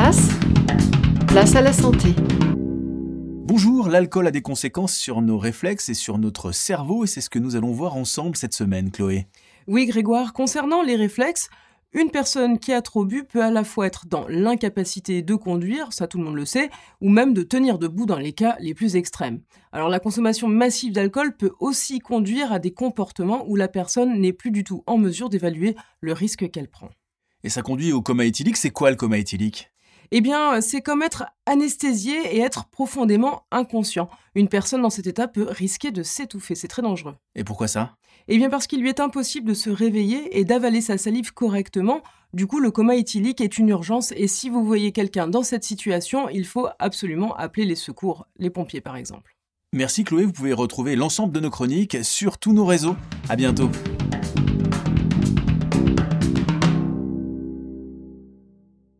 place, place à la santé. Bonjour, l'alcool a des conséquences sur nos réflexes et sur notre cerveau et c'est ce que nous allons voir ensemble cette semaine, Chloé. Oui, Grégoire, concernant les réflexes, une personne qui a trop bu peut à la fois être dans l'incapacité de conduire, ça tout le monde le sait, ou même de tenir debout dans les cas les plus extrêmes. Alors la consommation massive d'alcool peut aussi conduire à des comportements où la personne n'est plus du tout en mesure d'évaluer le risque qu'elle prend. Et ça conduit au coma éthylique, c'est quoi le coma éthylique? Eh bien, c'est comme être anesthésié et être profondément inconscient. Une personne dans cet état peut risquer de s'étouffer, c'est très dangereux. Et pourquoi ça? Eh bien parce qu'il lui est impossible de se réveiller et d'avaler sa salive correctement. Du coup, le coma éthylique est une urgence et si vous voyez quelqu'un dans cette situation, il faut absolument appeler les secours, les pompiers par exemple. Merci Chloé, vous pouvez retrouver l'ensemble de nos chroniques sur tous nos réseaux. À bientôt.